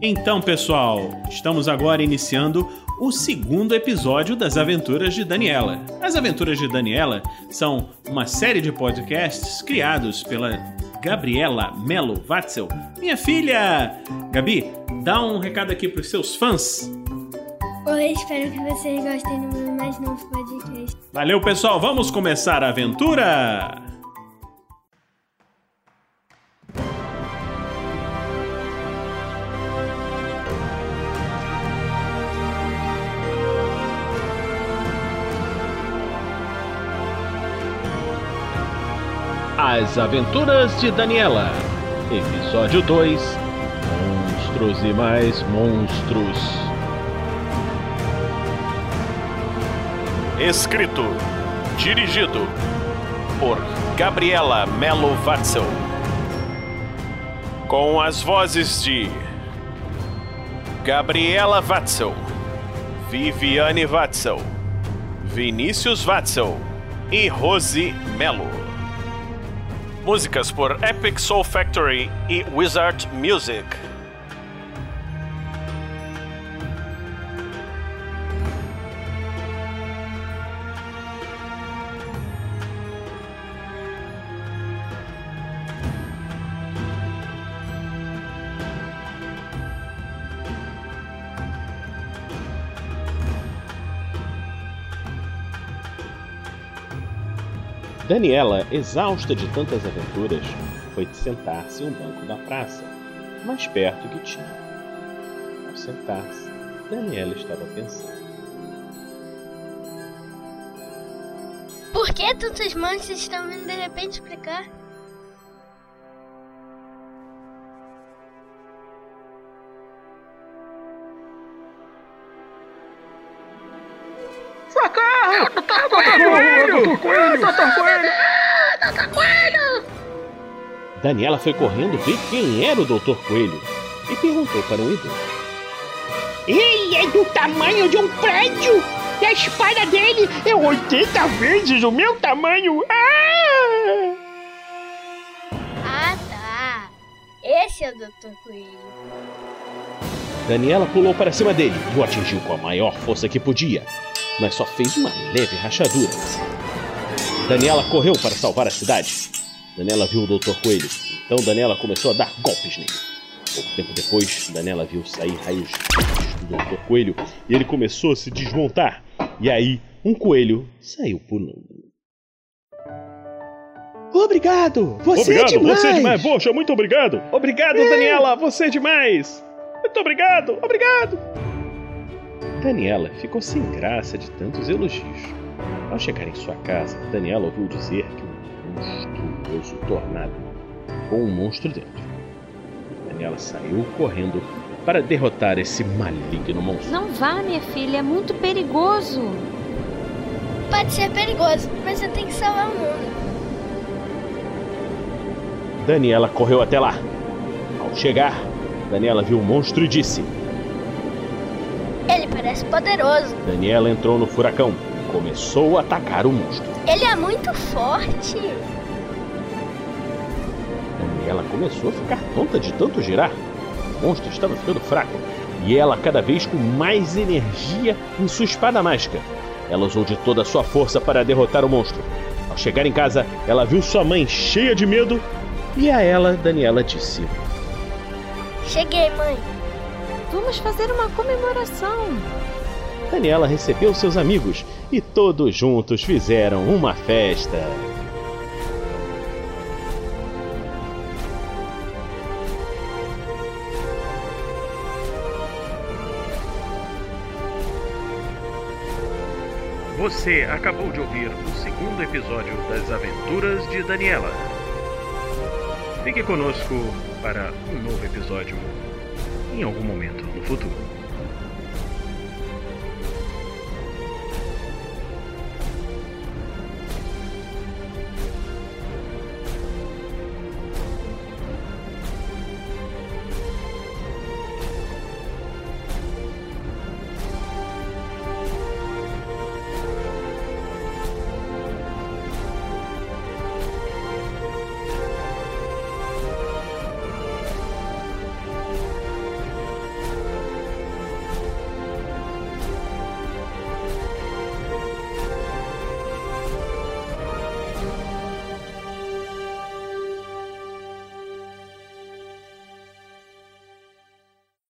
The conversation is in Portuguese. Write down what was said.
Então, pessoal, estamos agora iniciando o segundo episódio das Aventuras de Daniela. As Aventuras de Daniela são uma série de podcasts criados pela Gabriela Melo Watzel, minha filha. Gabi, dá um recado aqui para os seus fãs. Oi, espero que vocês gostem do meu mais novo podcast. Valeu, pessoal, vamos começar a aventura! As Aventuras de Daniela, Episódio 2 Monstros e Mais Monstros. Escrito, dirigido por Gabriela Melo Watzel. Com as vozes de Gabriela Watzel, Viviane Watzel, Vinícius Watzel e Rose Melo. Músicas por Epic Soul Factory e Wizard Music. Daniela, exausta de tantas aventuras, foi sentar-se em um banco da praça, mais perto que tinha. Ao sentar-se, Daniela estava pensando. Por que tantas mães estão vindo de repente explicar? Doutor Coelho! Doutor Coelho! Doutor Coelho! Doutor Coelho! Daniela foi correndo ver quem era o Doutor Coelho e perguntou para um idoso. Ele é do tamanho de um prédio! E a espada dele é 80 vezes o meu tamanho! Ah! Ah, tá. Esse é o Doutor Coelho. Daniela pulou para cima dele e o atingiu com a maior força que podia, mas só fez uma leve rachadura. Daniela correu para salvar a cidade. Daniela viu o Dr. Coelho, então Daniela começou a dar golpes nele. Pouco tempo depois, Daniela viu sair raios do Dr. Coelho e ele começou a se desmontar. E aí, um coelho saiu pulando. Obrigado! Você obrigado, é demais! você é demais! Poxa, muito obrigado! Obrigado, Daniela! Você é demais! Muito obrigado! Obrigado! Daniela ficou sem graça de tantos elogios. Ao chegar em sua casa, Daniela ouviu dizer que um monstruoso tornado com um monstro dentro. Daniela saiu correndo para derrotar esse maligno monstro. Não vá, minha filha, é muito perigoso. Pode ser perigoso, mas você tem que salvar o mundo. Daniela correu até lá. Ao chegar, Daniela viu o monstro e disse: parece poderoso. Daniela entrou no furacão e começou a atacar o monstro. Ele é muito forte. Daniela começou a ficar tonta de tanto girar. O monstro estava ficando fraco e ela cada vez com mais energia em sua espada mágica. Ela usou de toda a sua força para derrotar o monstro. Ao chegar em casa, ela viu sua mãe cheia de medo e a ela, Daniela disse: Cheguei, mãe. Vamos fazer uma comemoração. Daniela recebeu seus amigos e todos juntos fizeram uma festa. Você acabou de ouvir o segundo episódio das Aventuras de Daniela. Fique conosco para um novo episódio em algum momento no futuro.